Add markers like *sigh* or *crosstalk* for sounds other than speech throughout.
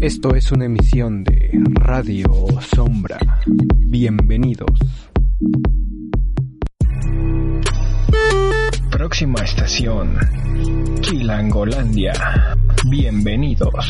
Esto es una emisión de Radio Sombra. Bienvenidos. Próxima estación, Chilangolandia. Bienvenidos.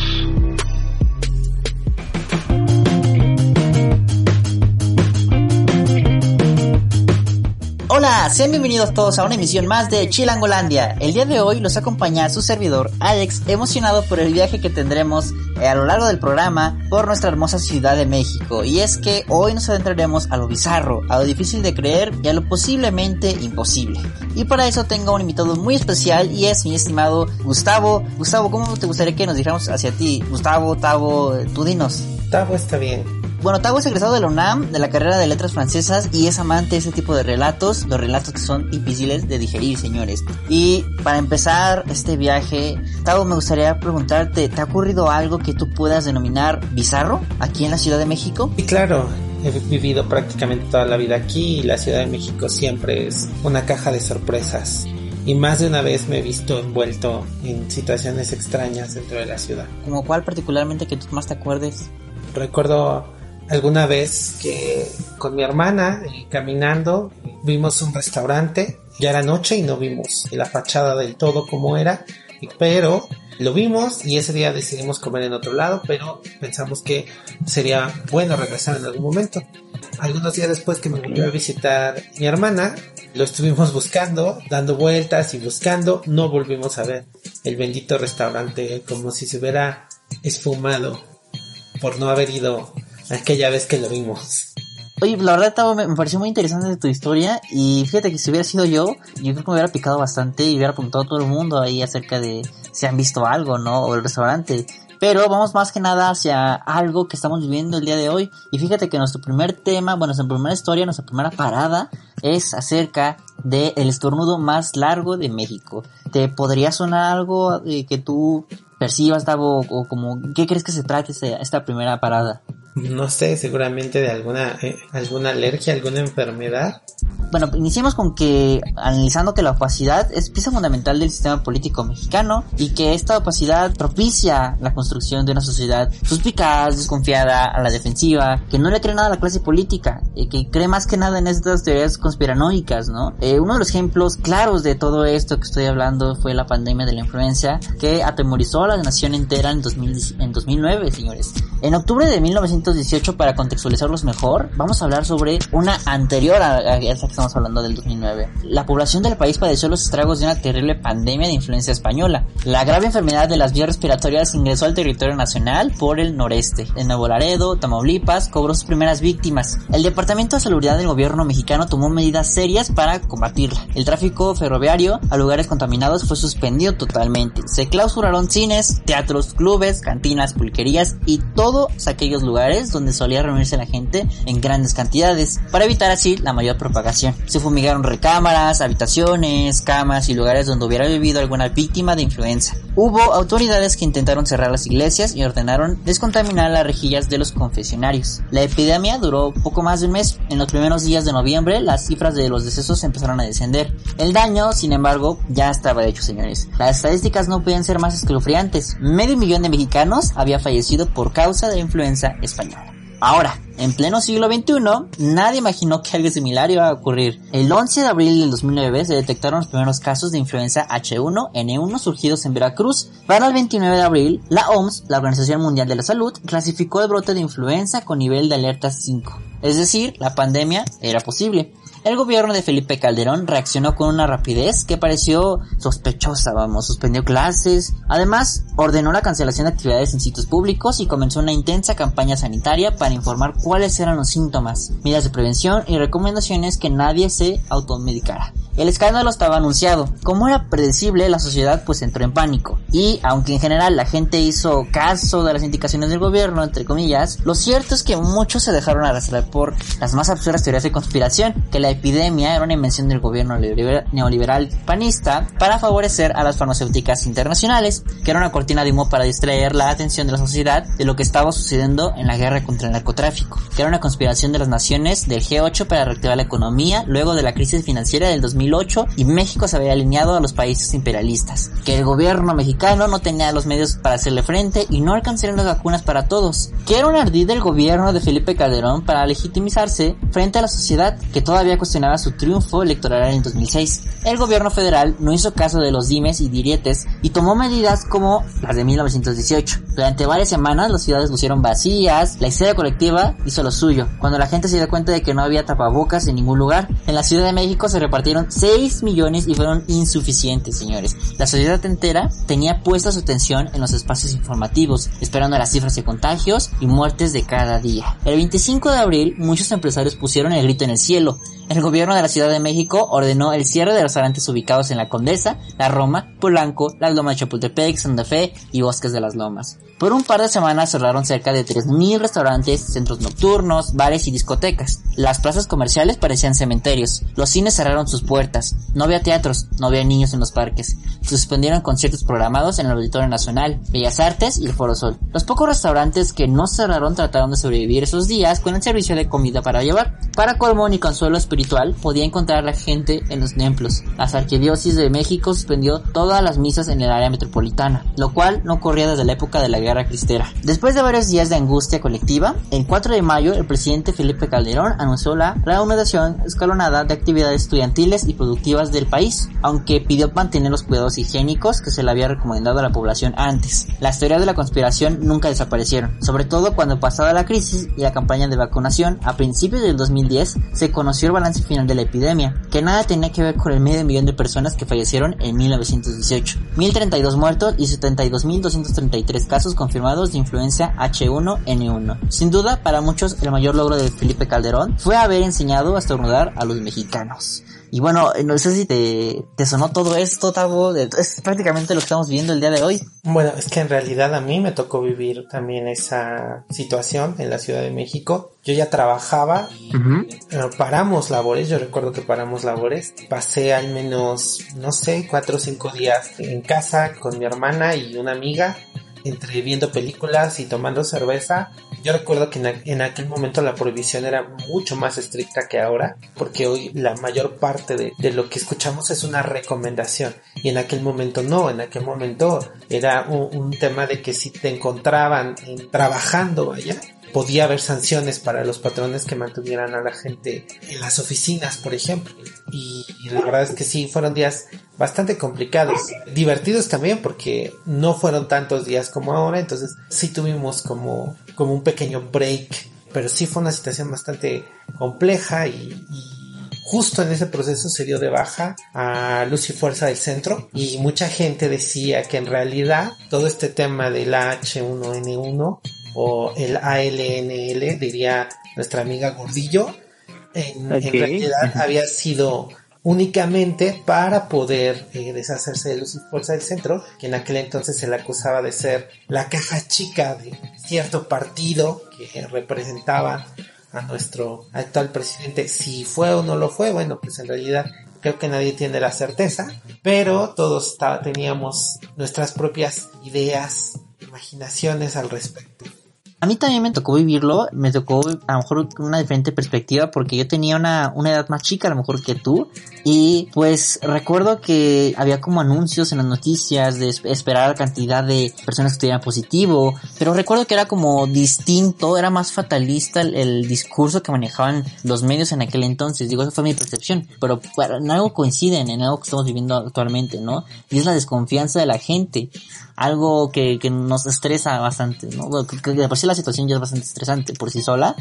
Hola, sean bienvenidos todos a una emisión más de Chilangolandia. El día de hoy los acompaña su servidor Alex, emocionado por el viaje que tendremos eh, a lo largo del programa por nuestra hermosa Ciudad de México. Y es que hoy nos adentraremos a lo bizarro, a lo difícil de creer y a lo posiblemente imposible. Y para eso tengo un invitado muy especial y es mi estimado Gustavo. Gustavo, ¿cómo te gustaría que nos dijéramos hacia ti? Gustavo, Tavo, tú dinos. Tavo está bien. Bueno, Tavo es egresado de la UNAM, de la carrera de letras francesas, y es amante de ese tipo de relatos, los relatos que son difíciles de digerir, señores. Y para empezar este viaje, Tavo, me gustaría preguntarte, ¿te ha ocurrido algo que tú puedas denominar bizarro aquí en la Ciudad de México? Sí, claro. He vivido prácticamente toda la vida aquí y la Ciudad de México siempre es una caja de sorpresas. Y más de una vez me he visto envuelto en situaciones extrañas dentro de la ciudad. ¿Como cuál particularmente que tú más te acuerdes? Recuerdo alguna vez que con mi hermana eh, caminando vimos un restaurante, ya era noche y no vimos la fachada del todo como era, pero lo vimos y ese día decidimos comer en otro lado, pero pensamos que sería bueno regresar en algún momento. Algunos días después que me volvió a visitar mi hermana, lo estuvimos *laughs* buscando, dando vueltas y buscando, no volvimos a ver el bendito restaurante como si se hubiera esfumado por no haber ido aquella vez que lo vimos. Oye, la verdad me, pareció muy interesante tu historia y fíjate que si hubiera sido yo, yo creo que me hubiera picado bastante y hubiera preguntado a todo el mundo ahí acerca de si han visto algo, ¿no? O el restaurante. Pero vamos más que nada hacia algo que estamos viviendo el día de hoy. Y fíjate que nuestro primer tema, bueno, nuestra primera historia, nuestra primera parada es acerca del estornudo más largo de México. ¿Te podría sonar algo eh, que tú percibas, Tavo, o como, ¿qué crees que se trate esta primera parada? No sé, seguramente de alguna, eh, alguna alergia, alguna enfermedad. Bueno, iniciemos con que analizando que la opacidad es pieza fundamental del sistema político mexicano y que esta opacidad propicia la construcción de una sociedad suspicaz, desconfiada, a la defensiva, que no le cree nada a la clase política, y que cree más que nada en estas teorías conspiranoicas, ¿no? Eh, uno de los ejemplos claros de todo esto que estoy hablando fue la pandemia de la influenza que atemorizó a la nación entera en, 2000, en 2009, señores. En octubre de 1918, para contextualizarlos mejor, vamos a hablar sobre una anterior a, esa que estamos hablando del 2009. La población del país padeció los estragos de una terrible pandemia de influencia española. La grave enfermedad de las vías respiratorias ingresó al territorio nacional por el noreste. En Nuevo Laredo, Tamaulipas, cobró sus primeras víctimas. El Departamento de Salubridad del gobierno mexicano tomó medidas serias para combatirla. El tráfico ferroviario a lugares contaminados fue suspendido totalmente. Se clausuraron cines, teatros, clubes, cantinas, pulquerías y todo todos aquellos lugares donde solía reunirse la gente en grandes cantidades, para evitar así la mayor propagación. Se fumigaron recámaras, habitaciones, camas y lugares donde hubiera vivido alguna víctima de influenza. Hubo autoridades que intentaron cerrar las iglesias y ordenaron descontaminar las rejillas de los confesionarios. La epidemia duró poco más de un mes. En los primeros días de noviembre las cifras de los decesos empezaron a descender. El daño, sin embargo, ya estaba hecho, señores. Las estadísticas no pueden ser más escalofriantes. Medio millón de mexicanos había fallecido por causa de influenza española. Ahora, en pleno siglo XXI, nadie imaginó que algo similar iba a ocurrir. El 11 de abril del 2009 se detectaron los primeros casos de influenza H1N1 surgidos en Veracruz. Para el 29 de abril, la OMS, la Organización Mundial de la Salud, clasificó el brote de influenza con nivel de alerta 5. Es decir, la pandemia era posible. El gobierno de Felipe Calderón reaccionó con una rapidez que pareció sospechosa, vamos, suspendió clases, además ordenó la cancelación de actividades en sitios públicos y comenzó una intensa campaña sanitaria para informar cuáles eran los síntomas, medidas de prevención y recomendaciones que nadie se automedicara. El escándalo estaba anunciado. Como era predecible, la sociedad pues entró en pánico. Y aunque en general la gente hizo caso de las indicaciones del gobierno, entre comillas, lo cierto es que muchos se dejaron arrastrar por las más absurdas teorías de conspiración, que la epidemia era una invención del gobierno neoliberal panista para favorecer a las farmacéuticas internacionales, que era una cortina de humo para distraer la atención de la sociedad de lo que estaba sucediendo en la guerra contra el narcotráfico, que era una conspiración de las naciones del G8 para reactivar la economía luego de la crisis financiera del 2008 y México se había alineado a los países imperialistas, que el gobierno mexicano no tenía los medios para hacerle frente y no alcanzaron las vacunas para todos, que era un ardid del gobierno de Felipe Calderón para legitimizarse frente a la sociedad que todavía cuestionaba su triunfo electoral en 2006. El gobierno federal no hizo caso de los dimes y dirietes y tomó medidas como las de 1918. Durante varias semanas las ciudades lucieron vacías, la historia colectiva hizo lo suyo. Cuando la gente se dio cuenta de que no había tapabocas en ningún lugar, en la Ciudad de México se repartieron 6 millones y fueron insuficientes, señores. La sociedad entera tenía puesta su atención en los espacios informativos, esperando las cifras de contagios y muertes de cada día. El 25 de abril, muchos empresarios pusieron el grito en el cielo. El gobierno de la Ciudad de México ordenó el cierre de restaurantes ubicados en la Condesa, la Roma, Polanco, las Lomas de Chapultepec, Santa Fe y Bosques de las Lomas. Por un par de semanas cerraron cerca de 3.000 restaurantes, centros nocturnos, bares y discotecas. Las plazas comerciales parecían cementerios. Los cines cerraron sus puertas. No había teatros, no había niños en los parques. Se suspendieron conciertos programados en el Auditorio Nacional, Bellas Artes y el Foro Sol. Los pocos restaurantes que no cerraron trataron de sobrevivir esos días con el servicio de comida para llevar. Para colmo ni consuelo espiritual podía encontrar la gente en los templos. La Arquidiócesis de México suspendió todas las misas en el área metropolitana, lo cual no ocurría desde la época de la Guerra Cristera. Después de varios días de angustia colectiva, el 4 de mayo el presidente Felipe Calderón anunció la reanudación escalonada de actividades estudiantiles y productivas del país, aunque pidió mantener los cuidados higiénicos que se le había recomendado a la población antes. Las teorías de la conspiración nunca desaparecieron, sobre todo cuando pasada la crisis y la campaña de vacunación a principios del 2010 se conoció el balance final de la epidemia, que nada tenía que ver con el medio millón de personas que fallecieron en 1918, 1032 muertos y 72.233 casos confirmados de influencia H1N1. Sin duda, para muchos el mayor logro de Felipe Calderón fue haber enseñado a estornudar a los mexicanos. Y bueno, no sé si te, te sonó todo esto, Tavo. Es prácticamente lo que estamos viviendo el día de hoy. Bueno, es que en realidad a mí me tocó vivir también esa situación en la Ciudad de México. Yo ya trabajaba, paramos labores, yo recuerdo que paramos labores. Pasé al menos, no sé, cuatro o cinco días en casa con mi hermana y una amiga entre viendo películas y tomando cerveza. Yo recuerdo que en, aquel momento la prohibición era mucho más estricta que ahora, porque hoy la mayor parte de, lo que escuchamos es una recomendación y en aquel momento no, en aquel momento era un, un tema de que si te encontraban trabajando allá, podía haber sanciones para los patrones que mantuvieran a la gente en las oficinas, por ejemplo. Y, la verdad es que sí, fueron días bastante complicados, divertidos también porque no fueron tantos días como ahora, entonces sí tuvimos como, como un pequeño break, pero sí fue una situación bastante compleja y, justo en ese proceso se dio de baja a Luz y Fuerza del Centro. Y mucha gente decía que en realidad todo este tema del H1N1 o el ALNL, diría nuestra amiga Gordillo, en, realidad había sido únicamente para poder eh, deshacerse de Luz y Fuerza del Centro, que en aquel entonces se le acusaba de ser la caja chica de cierto partido que representaba a nuestro actual presidente. Si fue o no lo fue, bueno, pues en realidad creo que nadie tiene la certeza, pero todos teníamos nuestras propias ideas, imaginaciones al respecto. A mí también me tocó vivirlo, me tocó a lo mejor una diferente perspectiva porque yo tenía una, una edad más chica a lo mejor que tú y pues recuerdo que había como anuncios en las noticias de esperar la cantidad de personas que estuvieran positivo, pero recuerdo que era como distinto, era más fatalista el, discurso que manejaban los medios en aquel entonces, digo, esa fue mi percepción, pero en algo coinciden en algo que estamos viviendo actualmente, ¿no? Y es la desconfianza de la gente algo que, que nos estresa bastante, ¿no? Que, de por sí la situación ya es bastante estresante por sí sola.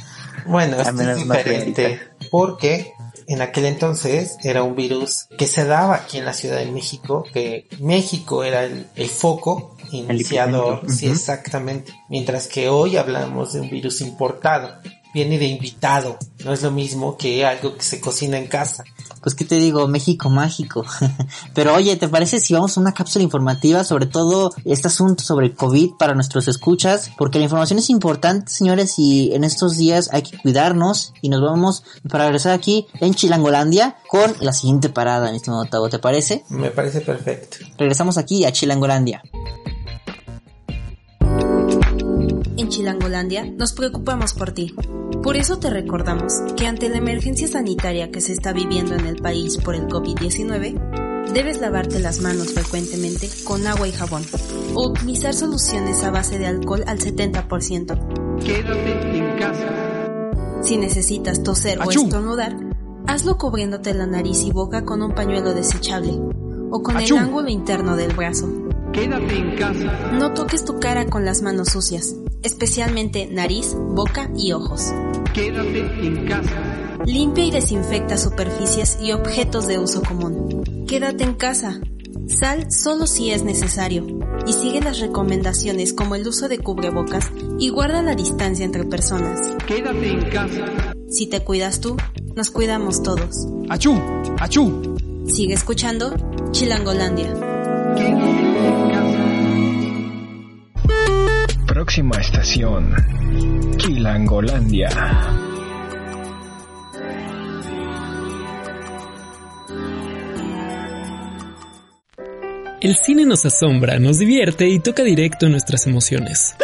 Bueno, es diferente porque en aquel entonces era un virus que se daba aquí en la Ciudad de México, que México era el, foco iniciador, sí, exactamente. Mientras que hoy hablamos de un virus importado. Viene de invitado. No es lo mismo que algo que se cocina en casa. Pues qué te digo, México mágico. *laughs* Pero oye, ¿te parece si vamos a una cápsula informativa sobre todo este asunto sobre el COVID para nuestros escuchas? Porque la información es importante, señores, y en estos días hay que cuidarnos y nos vamos para regresar aquí en Chilangolandia con la siguiente parada, mi estimado Tavo, ¿te parece? Me parece perfecto. Regresamos aquí a Chilangolandia. En Chilangolandia nos preocupamos por ti. Por eso te recordamos que ante la emergencia sanitaria que se está viviendo en el país por el COVID-19, debes lavarte las manos frecuentemente con agua y jabón o utilizar soluciones a base de alcohol al 70%. Quédate en casa. Si necesitas toser o estornudar, hazlo cubriéndote la nariz y boca con un pañuelo desechable o con ¡Achú! el ángulo interno del brazo. Quédate en casa. No toques tu cara con las manos sucias, especialmente nariz, boca y ojos. Quédate en casa. Limpia y desinfecta superficies y objetos de uso común. Quédate en casa. Sal solo si es necesario y sigue las recomendaciones como el uso de cubrebocas y guarda la distancia entre personas. Quédate en casa. Si te cuidas tú, nos cuidamos todos. Achú, achú. Sigue escuchando Chilangolandia. Próxima estación. Chilangolandia. El cine nos asombra, nos divierte y toca directo nuestras emociones.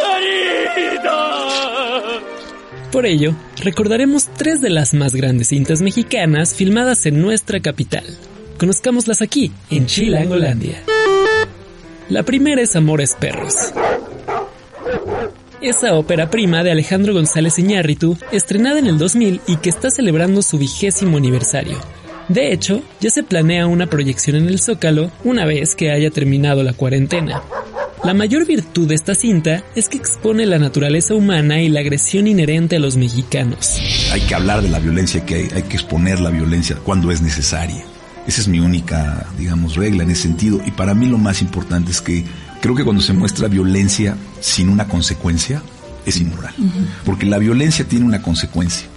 Por ello, recordaremos tres de las más grandes cintas mexicanas filmadas en nuestra capital. Conozcámoslas aquí, en Chilangolandia. La primera es Amores Perros. Esa ópera prima de Alejandro González Iñárritu, estrenada en el 2000 y que está celebrando su vigésimo aniversario. De hecho, ya se planea una proyección en el Zócalo una vez que haya terminado la cuarentena. La mayor virtud de esta cinta es que expone la naturaleza humana y la agresión inherente a los mexicanos. Hay que hablar de la violencia que hay, hay que exponer la violencia cuando es necesaria. Esa es mi única, digamos, regla en ese sentido. Y para mí lo más importante es que creo que cuando se muestra violencia sin una consecuencia, es inmoral. Porque la violencia tiene una consecuencia.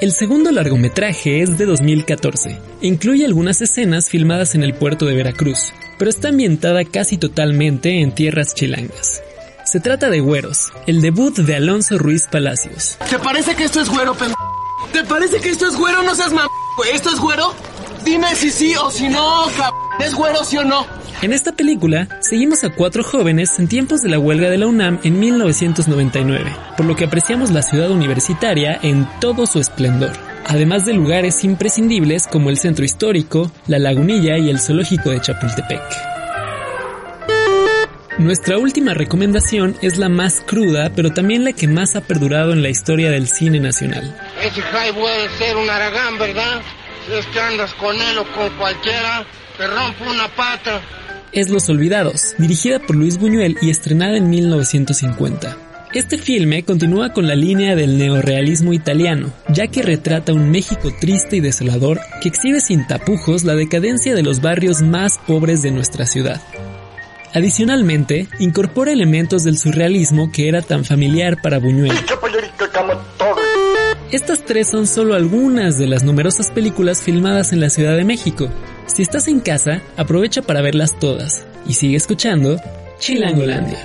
El segundo largometraje es de 2014. Incluye algunas escenas filmadas en el puerto de Veracruz, pero está ambientada casi totalmente en tierras chilangas. Se trata de Güeros, el debut de Alonso Ruiz Palacios. ¿Te parece que esto es güero, pen... ¿Te parece que esto es güero? No seas mam... güey. ¿Esto es güero? Dime si sí o si no, cab... ¿Es güero sí o no? En esta película, seguimos a cuatro jóvenes en tiempos de la huelga de la UNAM en 1999, por lo que apreciamos la ciudad universitaria en todo su esplendor, además de lugares imprescindibles como el centro histórico, la lagunilla y el zoológico de Chapultepec. Nuestra última recomendación es la más cruda, pero también la que más ha perdurado en la historia del cine nacional. Ese Jai puede ser un aragán, ¿verdad? Es que andas con él o con cualquiera, te rompo una pata. es Los Olvidados, dirigida por Luis Buñuel y estrenada en 1950. Este filme continúa con la línea del neorrealismo italiano, ya que retrata un México triste y desolador que exhibe sin tapujos la decadencia de los barrios más pobres de nuestra ciudad. Adicionalmente, incorpora elementos del surrealismo que era tan familiar para Buñuel. Estas tres son solo algunas de las numerosas películas filmadas en la Ciudad de México. Si estás en casa, aprovecha para verlas todas y sigue escuchando Chilangolandia.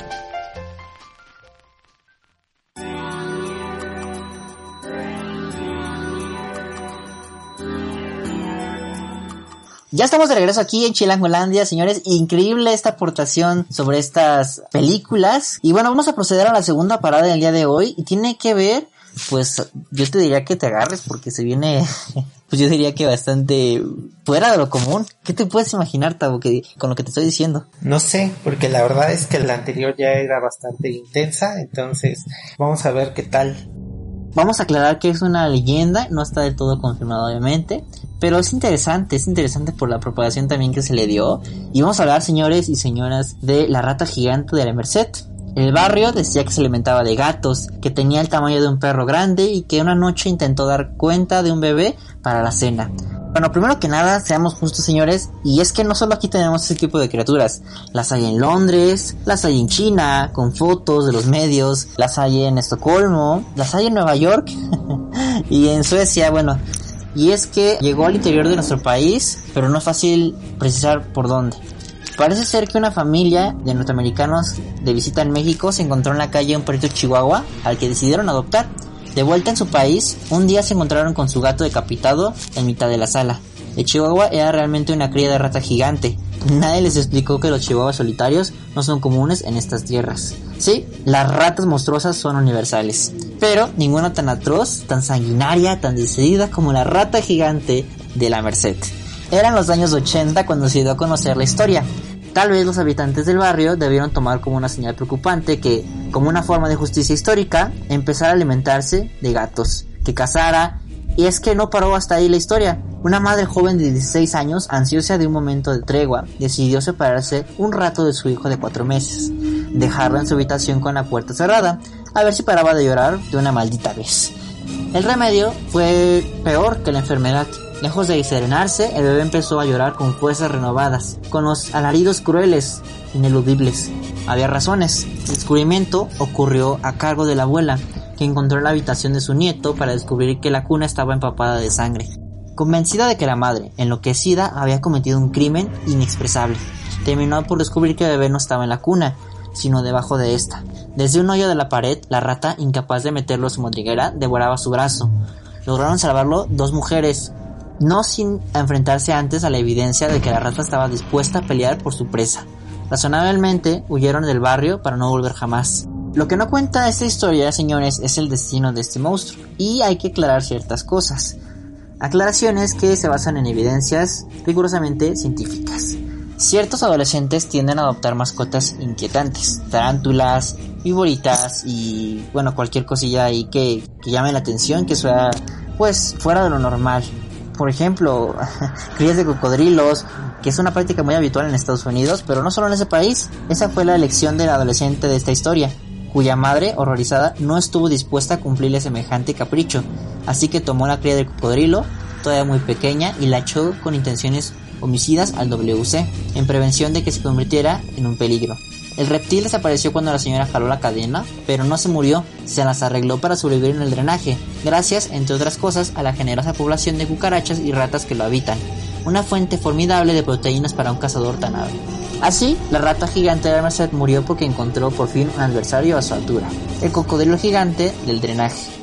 Ya estamos de regreso aquí en Chilangolandia, señores. Increíble esta aportación sobre estas películas. Y bueno, vamos a proceder a la segunda parada del día de hoy. Y tiene que ver, pues, yo te diría que te agarres porque se viene, *laughs* pues yo diría que bastante fuera de lo común. ¿Qué te puedes imaginar, Tabo, que, con lo que te estoy diciendo? No sé, porque la verdad es que la anterior ya era bastante intensa, entonces vamos a ver qué tal. Vamos a aclarar que es una leyenda, no está del todo confirmado obviamente, pero es interesante, es interesante por la propagación también que se le dio. Y vamos a hablar, señores y señoras, de la rata gigante de la Merced. El barrio decía que se alimentaba de gatos, que tenía el tamaño de un perro grande y que una noche intentó dar cuenta de un bebé para la cena. Bueno, primero que nada, seamos justos señores, y es que no solo aquí tenemos ese tipo de criaturas, las hay en Londres, las hay en China, con fotos de los medios, las hay en Estocolmo, las hay en Nueva York *laughs* y en Suecia, bueno, y es que llegó al interior de nuestro país, pero no es fácil precisar por dónde. Parece ser que una familia de norteamericanos de visita en México se encontró en la calle un perrito chihuahua al que decidieron adoptar. De vuelta en su país, un día se encontraron con su gato decapitado en mitad de la sala. El chihuahua era realmente una cría de rata gigante. Nadie les explicó que los chihuahuas solitarios no son comunes en estas tierras. Sí, las ratas monstruosas son universales, pero ninguna tan atroz, tan sanguinaria, tan decidida como la rata gigante de la Merced. Eran los años 80 cuando se dio a conocer la historia, Tal vez los habitantes del barrio debieron tomar como una señal preocupante que, como una forma de justicia histórica, empezara a alimentarse de gatos, que cazara, y es que no paró hasta ahí la historia. Una madre joven de 16 años, ansiosa de un momento de tregua, decidió separarse un rato de su hijo de 4 meses, dejarlo en su habitación con la puerta cerrada, a ver si paraba de llorar de una maldita vez. El remedio fue peor que la enfermedad. Lejos de serenarse, el bebé empezó a llorar con fuerzas renovadas, con los alaridos crueles, ineludibles. Había razones. El descubrimiento ocurrió a cargo de la abuela, que encontró la habitación de su nieto para descubrir que la cuna estaba empapada de sangre. Convencida de que la madre, enloquecida, había cometido un crimen inexpresable, terminó por descubrir que el bebé no estaba en la cuna, sino debajo de esta. Desde un hoyo de la pared, la rata, incapaz de meterlo en su madriguera, devoraba su brazo. Lograron salvarlo dos mujeres, no sin enfrentarse antes a la evidencia de que la rata estaba dispuesta a pelear por su presa. Razonablemente huyeron del barrio para no volver jamás. Lo que no cuenta esta historia, señores, es el destino de este monstruo, y hay que aclarar ciertas cosas. Aclaraciones que se basan en evidencias rigurosamente científicas. Ciertos adolescentes tienden a adoptar mascotas inquietantes, tarántulas, viboritas y bueno, cualquier cosilla ahí que, que llame la atención, que sea pues fuera de lo normal por ejemplo, *laughs* crías de cocodrilos, que es una práctica muy habitual en Estados Unidos, pero no solo en ese país. Esa fue la elección del adolescente de esta historia, cuya madre, horrorizada, no estuvo dispuesta a cumplirle semejante capricho, así que tomó la cría del cocodrilo, todavía muy pequeña, y la echó con intenciones homicidas al WC, en prevención de que se convirtiera en un peligro. El reptil desapareció cuando la señora jaló la cadena, pero no se murió, se las arregló para sobrevivir en el drenaje, gracias, entre otras cosas, a la generosa población de cucarachas y ratas que lo habitan, una fuente formidable de proteínas para un cazador tan hábil. Así, la rata gigante de Merced murió porque encontró por fin un adversario a su altura, el cocodrilo gigante del drenaje.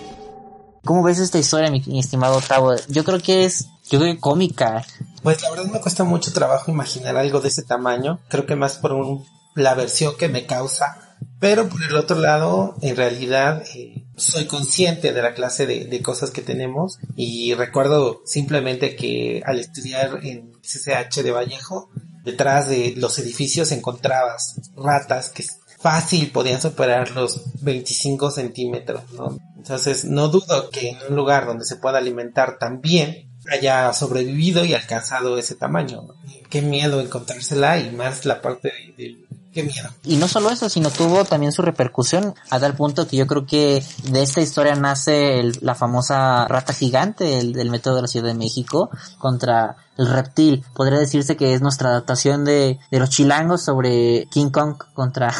¿Cómo ves esta historia, mi, estimado Octavo? Yo creo que es, yo creo que cómica. Pues la verdad me cuesta mucho trabajo imaginar algo de ese tamaño. Creo que más por un la versión que me causa. Pero por el otro lado, en realidad eh, soy consciente de la clase de, cosas que tenemos y recuerdo simplemente que al estudiar en CCH de Vallejo, detrás de los edificios encontrabas ratas que fácil podían superar los 25 centímetros, ¿no? Entonces no dudo que en un lugar donde se pueda alimentar tan bien haya sobrevivido y alcanzado ese tamaño. Qué miedo encontrársela y más la parte del Qué miedo. Y no solo eso, sino tuvo también su repercusión a tal punto que yo creo que de esta historia nace la famosa rata gigante el, del método de la Ciudad de México contra el reptil. Podría decirse que es nuestra adaptación de, de los chilangos sobre King Kong contra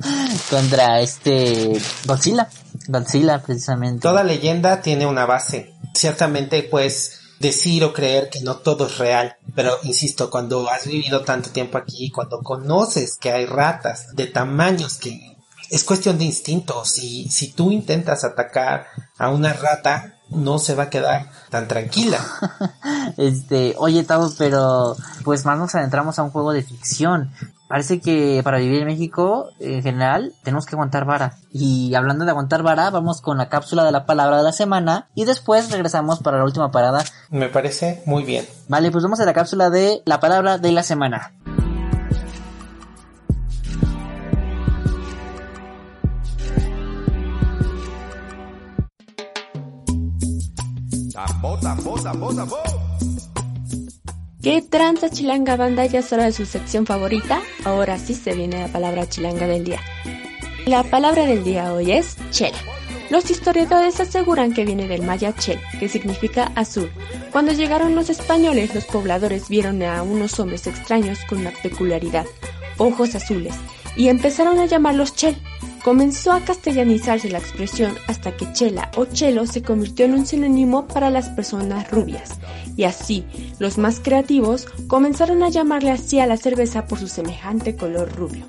*laughs* contra este Godzilla. Godzilla precisamente. Toda leyenda tiene una base. Ciertamente pues decir o creer que no todo es real. Pero insisto, cuando has vivido tanto tiempo aquí, cuando conoces que hay ratas de tamaños que es cuestión de instinto. Si, si tú intentas atacar a una rata, no se va a quedar tan tranquila. *laughs* este, oye, Tavo, pero pues más nos adentramos a un juego de ficción parece que para vivir en México, en general, tenemos que aguantar vara. Y hablando de aguantar vara, vamos con la cápsula de la palabra de la semana y después regresamos para la última parada. Me parece muy bien. Vale, pues vamos a la cápsula de la palabra de la semana. ¿Qué tranza chilanga banda ya es hora de su sección favorita? Ahora sí se viene la palabra chilanga del día. La palabra del día hoy es chel. Los historiadores aseguran que viene del maya chel, que significa azul, Cuando llegaron los españoles, los pobladores vieron a unos hombres extraños con una peculiaridad, ojos azules, y empezaron a llamarlos Chel. Comenzó a castellanizarse la expresión hasta que chela o chelo se convirtió en un sinónimo para las personas rubias. Y así, los más creativos comenzaron a llamarle así a la cerveza por su semejante color rubio.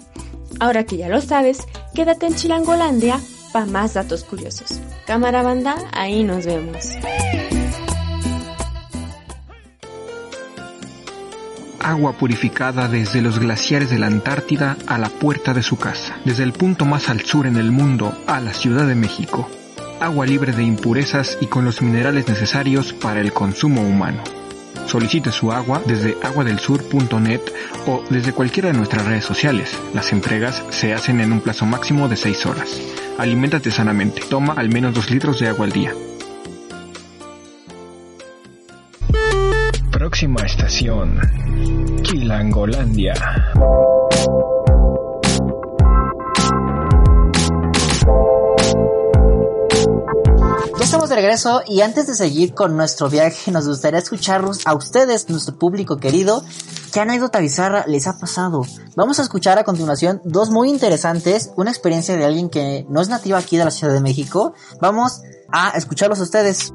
Ahora que ya lo sabes, quédate en Chilangolandia para más datos curiosos. Cámara banda, ahí nos vemos. Agua purificada desde los glaciares de la Antártida a la puerta de su casa. Desde el punto más al sur en el mundo a la Ciudad de México. Agua libre de impurezas y con los minerales necesarios para el consumo humano. Solicite su agua desde aguadelsur.net o desde cualquiera de nuestras redes sociales. Las entregas se hacen en un plazo máximo de 6 horas. Aliméntate sanamente. Toma al menos 2 litros de agua al día. Próxima estación. Chilangolandia. Ya estamos de regreso y antes de seguir con nuestro viaje nos gustaría escucharlos a ustedes, nuestro público querido. ¿Qué anécdota bizarra les ha pasado? Vamos a escuchar a continuación dos muy interesantes, una experiencia de alguien que no es nativa aquí de la Ciudad de México. Vamos a escucharlos a ustedes.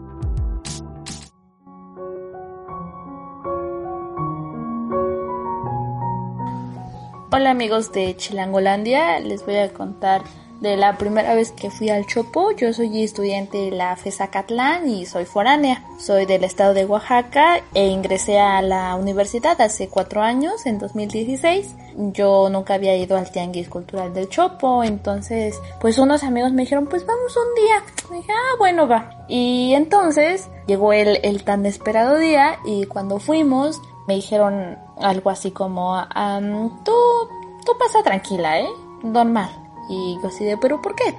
Hola amigos de Chilangolandia, les voy a contar de la primera vez que fui al Chopo. Yo soy estudiante de la FESA Catlán y soy foránea. Soy del estado de Oaxaca e ingresé a la universidad hace cuatro años, en 2016. Yo nunca había ido al Tianguis Cultural del Chopo, entonces pues unos amigos me dijeron pues vamos un día. Me dije, ah bueno va. Y entonces llegó el, el tan esperado día y cuando fuimos me dijeron algo así como, tú, tú pasa tranquila, ¿eh? Normal. Y yo así de, ¿pero por qué?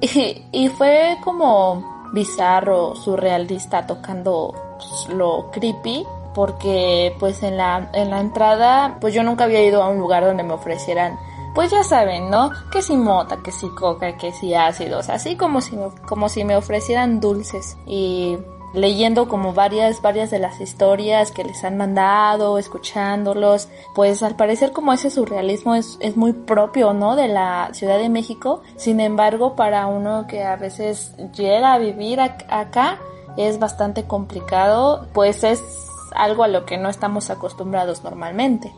*laughs* Y, fue como bizarro, surrealista, tocando pues, lo creepy, porque pues en la, en la entrada, pues yo nunca había ido a un lugar donde me ofrecieran, pues ya saben, ¿no? Que si mota, que si coca, que si ácidos, así como si, como si me ofrecieran dulces. Y leyendo como varias, varias de las historias que les han mandado, escuchándolos, pues al parecer como ese surrealismo es, es muy propio, ¿no? De la Ciudad de México. Sin embargo, para uno que a veces llega a vivir acá, es bastante complicado, pues es algo a lo que no estamos acostumbrados normalmente.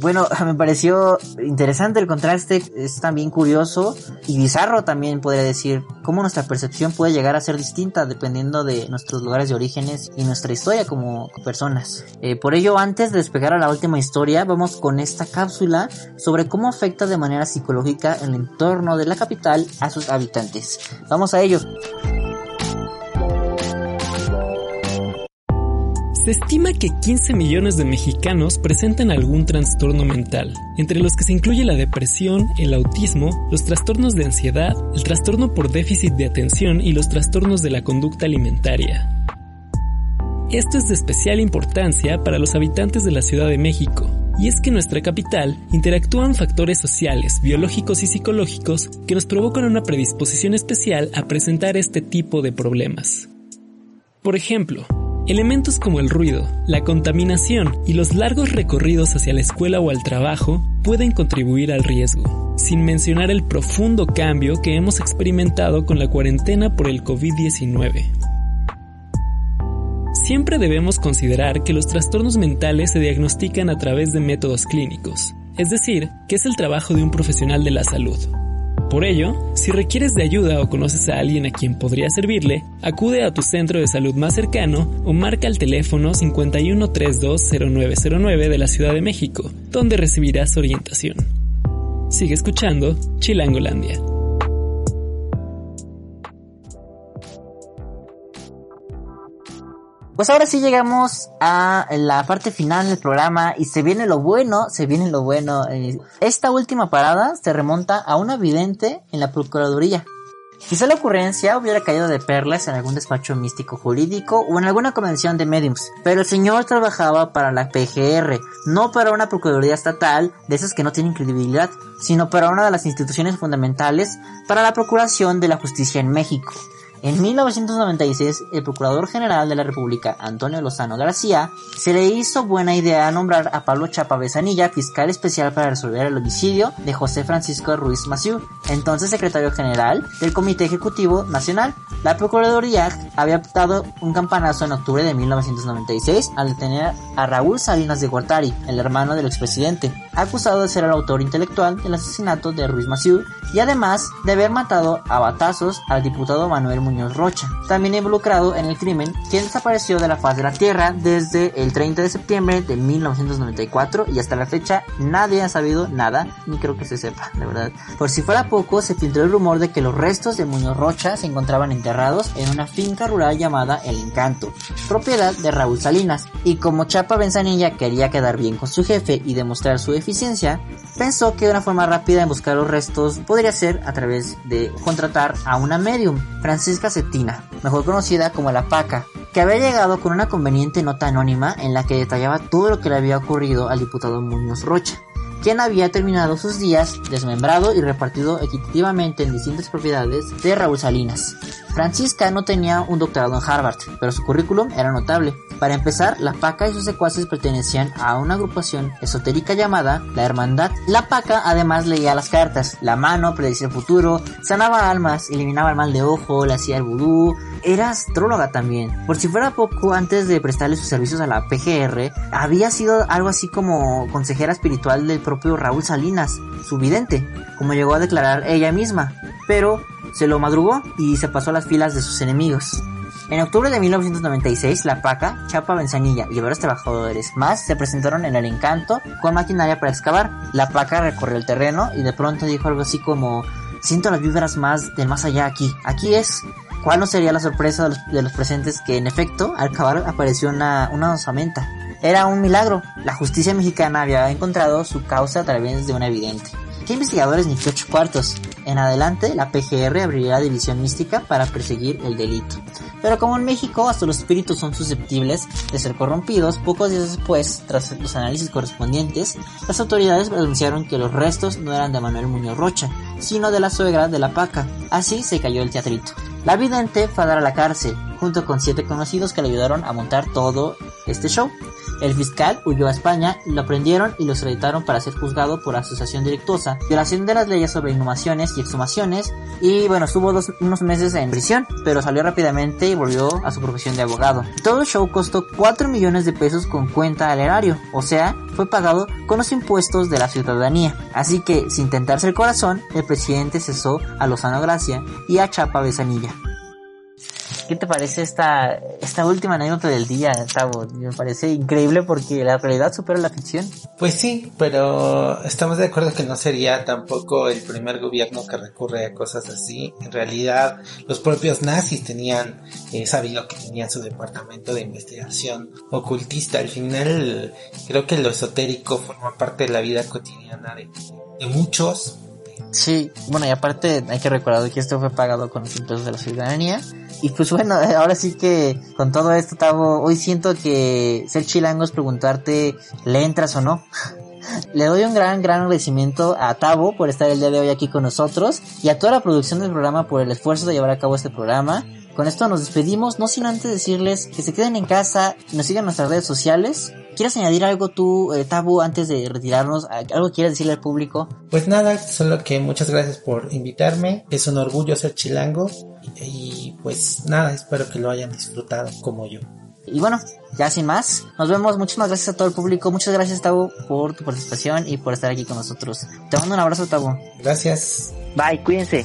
Bueno, *laughs* me pareció interesante el contraste, es también curioso y bizarro también podría decir cómo nuestra percepción puede llegar a ser distinta dependiendo de nuestros lugares de orígenes y nuestra historia como personas. Eh, por ello, antes de despegar a la última historia, vamos con esta cápsula sobre cómo afecta de manera psicológica el entorno de la capital a sus habitantes. Vamos a ello. Se estima que 15 millones de mexicanos presentan algún trastorno mental, entre los que se incluye la depresión, el autismo, los trastornos de ansiedad, el trastorno por déficit de atención y los trastornos de la conducta alimentaria. Esto es de especial importancia para los habitantes de la Ciudad de México, y es que en nuestra capital interactúan factores sociales, biológicos y psicológicos que nos provocan una predisposición especial a presentar este tipo de problemas. Por ejemplo, Elementos como el ruido, la contaminación y los largos recorridos hacia la escuela o al trabajo pueden contribuir al riesgo, sin mencionar el profundo cambio que hemos experimentado con la cuarentena por el COVID-19. Siempre debemos considerar que los trastornos mentales se diagnostican a través de métodos clínicos, es decir, que es el trabajo de un profesional de la salud, por ello, si requieres de ayuda o conoces a alguien a quien podría servirle, acude a tu centro de salud más cercano o marca el teléfono 51320909 de la Ciudad de México, donde recibirás orientación. Sigue escuchando Chilangolandia. Pues ahora sí llegamos a la parte final del programa y se viene lo bueno, se viene lo bueno. Eh, esta última parada se remonta a una vidente en la Procuraduría. Quizá la ocurrencia hubiera caído de perlas en algún despacho místico jurídico o en alguna convención de mediums, pero el señor trabajaba para la PGR, no para una Procuraduría Estatal de esas que no tienen credibilidad, sino para una de las instituciones fundamentales para la procuración de la justicia en México. En 1996, el Procurador General de la República, Antonio Lozano García, se le hizo buena idea nombrar a Pablo Chapa Besanilla fiscal especial para resolver el homicidio de José Francisco Ruiz Maciú, entonces secretario general del Comité Ejecutivo Nacional. La Procuraduría había dado un campanazo en octubre de 1996 al detener a Raúl Salinas de Gortari, el hermano del expresidente, acusado de ser el autor intelectual del asesinato de Ruiz Maciú y además de haber matado a batazos al diputado Manuel Muñoz Rocha, también involucrado en el crimen, quien desapareció de la faz de la Tierra desde el 30 de septiembre de 1994 y hasta la fecha nadie ha sabido nada, ni creo que se sepa, de verdad. Por si fuera poco, se filtró el rumor de que los restos de Muñoz Rocha se encontraban enterrados en una finca rural llamada El Encanto, propiedad de Raúl Salinas, y como Chapa Benzanilla quería quedar bien con su jefe y demostrar su eficiencia, pensó que una forma rápida de buscar los restos podría ser a través de contratar a una medium, Francisca Cetina, mejor conocida como la Paca, que había llegado con una conveniente nota anónima en la que detallaba todo lo que le había ocurrido al diputado Muñoz Rocha, quien había terminado sus días desmembrado y repartido equitativamente en distintas propiedades de Raúl Salinas. Francisca no tenía un doctorado en Harvard, pero su currículum era notable. Para empezar, la Paca y sus secuaces pertenecían a una agrupación esotérica llamada la Hermandad. La Paca además leía las cartas, la mano predecía el futuro, sanaba almas, eliminaba el mal de ojo, le hacía el vudú, era astróloga también. Por si fuera poco, antes de prestarle sus servicios a la PGR, había sido algo así como consejera espiritual del propio Raúl Salinas, su vidente, como llegó a declarar ella misma. Pero se lo madrugó y se pasó a las filas de sus enemigos. En octubre de 1996, la PACA, Chapa Benzanilla y varios trabajadores más se presentaron en el Encanto con maquinaria para excavar. La PACA recorrió el terreno y de pronto dijo algo así como: Siento las vibras más del más allá aquí. Aquí es. ¿Cuál no sería la sorpresa de los, presentes que en efecto al cavar apareció una, una osamenta? Era un milagro. La justicia mexicana había encontrado su causa a través de una evidente. ¿Qué investigadores ni qué ocho cuartos? En adelante, la PGR abriría la división mística para perseguir el delito. Pero como en México hasta los espíritus son susceptibles de ser corrompidos, pocos días después, tras los análisis correspondientes, las autoridades anunciaron que los restos no eran de Manuel Muñoz Rocha, sino de la suegra de la Paca. Así se cayó el teatrito. La vidente fue a dar a la cárcel, junto con siete conocidos que le ayudaron a montar todo este show. El fiscal huyó a España, lo prendieron y lo extraditaron para ser juzgado por asociación delictuosa, violación de las leyes sobre inhumaciones y exhumaciones, y bueno, estuvo dos, unos meses en prisión, pero salió rápidamente y volvió a su profesión de abogado. Todo el show costó 4 millones de pesos con cuenta al erario, o sea, fue pagado con los impuestos de la ciudadanía. Así que, sin tentarse el corazón, el presidente cesó a Lozano Gracia y a Chapa Besanilla. ¿Qué te parece esta, esta última anécdota del día, Tavo? Me parece increíble porque la realidad supera la ficción. Pues sí, pero estamos de acuerdo que no sería tampoco el primer gobierno que recurre a cosas así. En realidad, los propios nazis tenían eh, sabido que tenían su departamento de investigación ocultista. Al final, creo que lo esotérico forma parte de la vida cotidiana de, de muchos. Sí, bueno, y aparte hay que recordar que esto fue pagado con los impuestos de la ciudadanía. Y pues bueno, *laughs* ahora sí que con todo esto, Tavo, hoy siento que ser chilango es preguntarte, ¿le entras o no? *laughs* Le doy un gran, gran agradecimiento a Tavo por estar el día de hoy aquí con nosotros y a toda la producción del programa por el esfuerzo de llevar a cabo este programa. Con esto nos despedimos, no sin antes decirles que se queden en casa nos sigan nuestras redes sociales. ¿Quieres añadir algo tú, eh, Tabu, antes de retirarnos? ¿Algo quieres decirle al público? Pues nada, solo que muchas gracias por invitarme. Es un orgullo ser chilango. Y pues nada, espero que lo hayan disfrutado como yo. Y bueno, ya sin más, nos vemos. Muchísimas gracias a todo el público. Muchas gracias, Tabu, por tu participación y por estar aquí con nosotros. Te mando un abrazo, Tabu. Gracias. Bye, cuídense.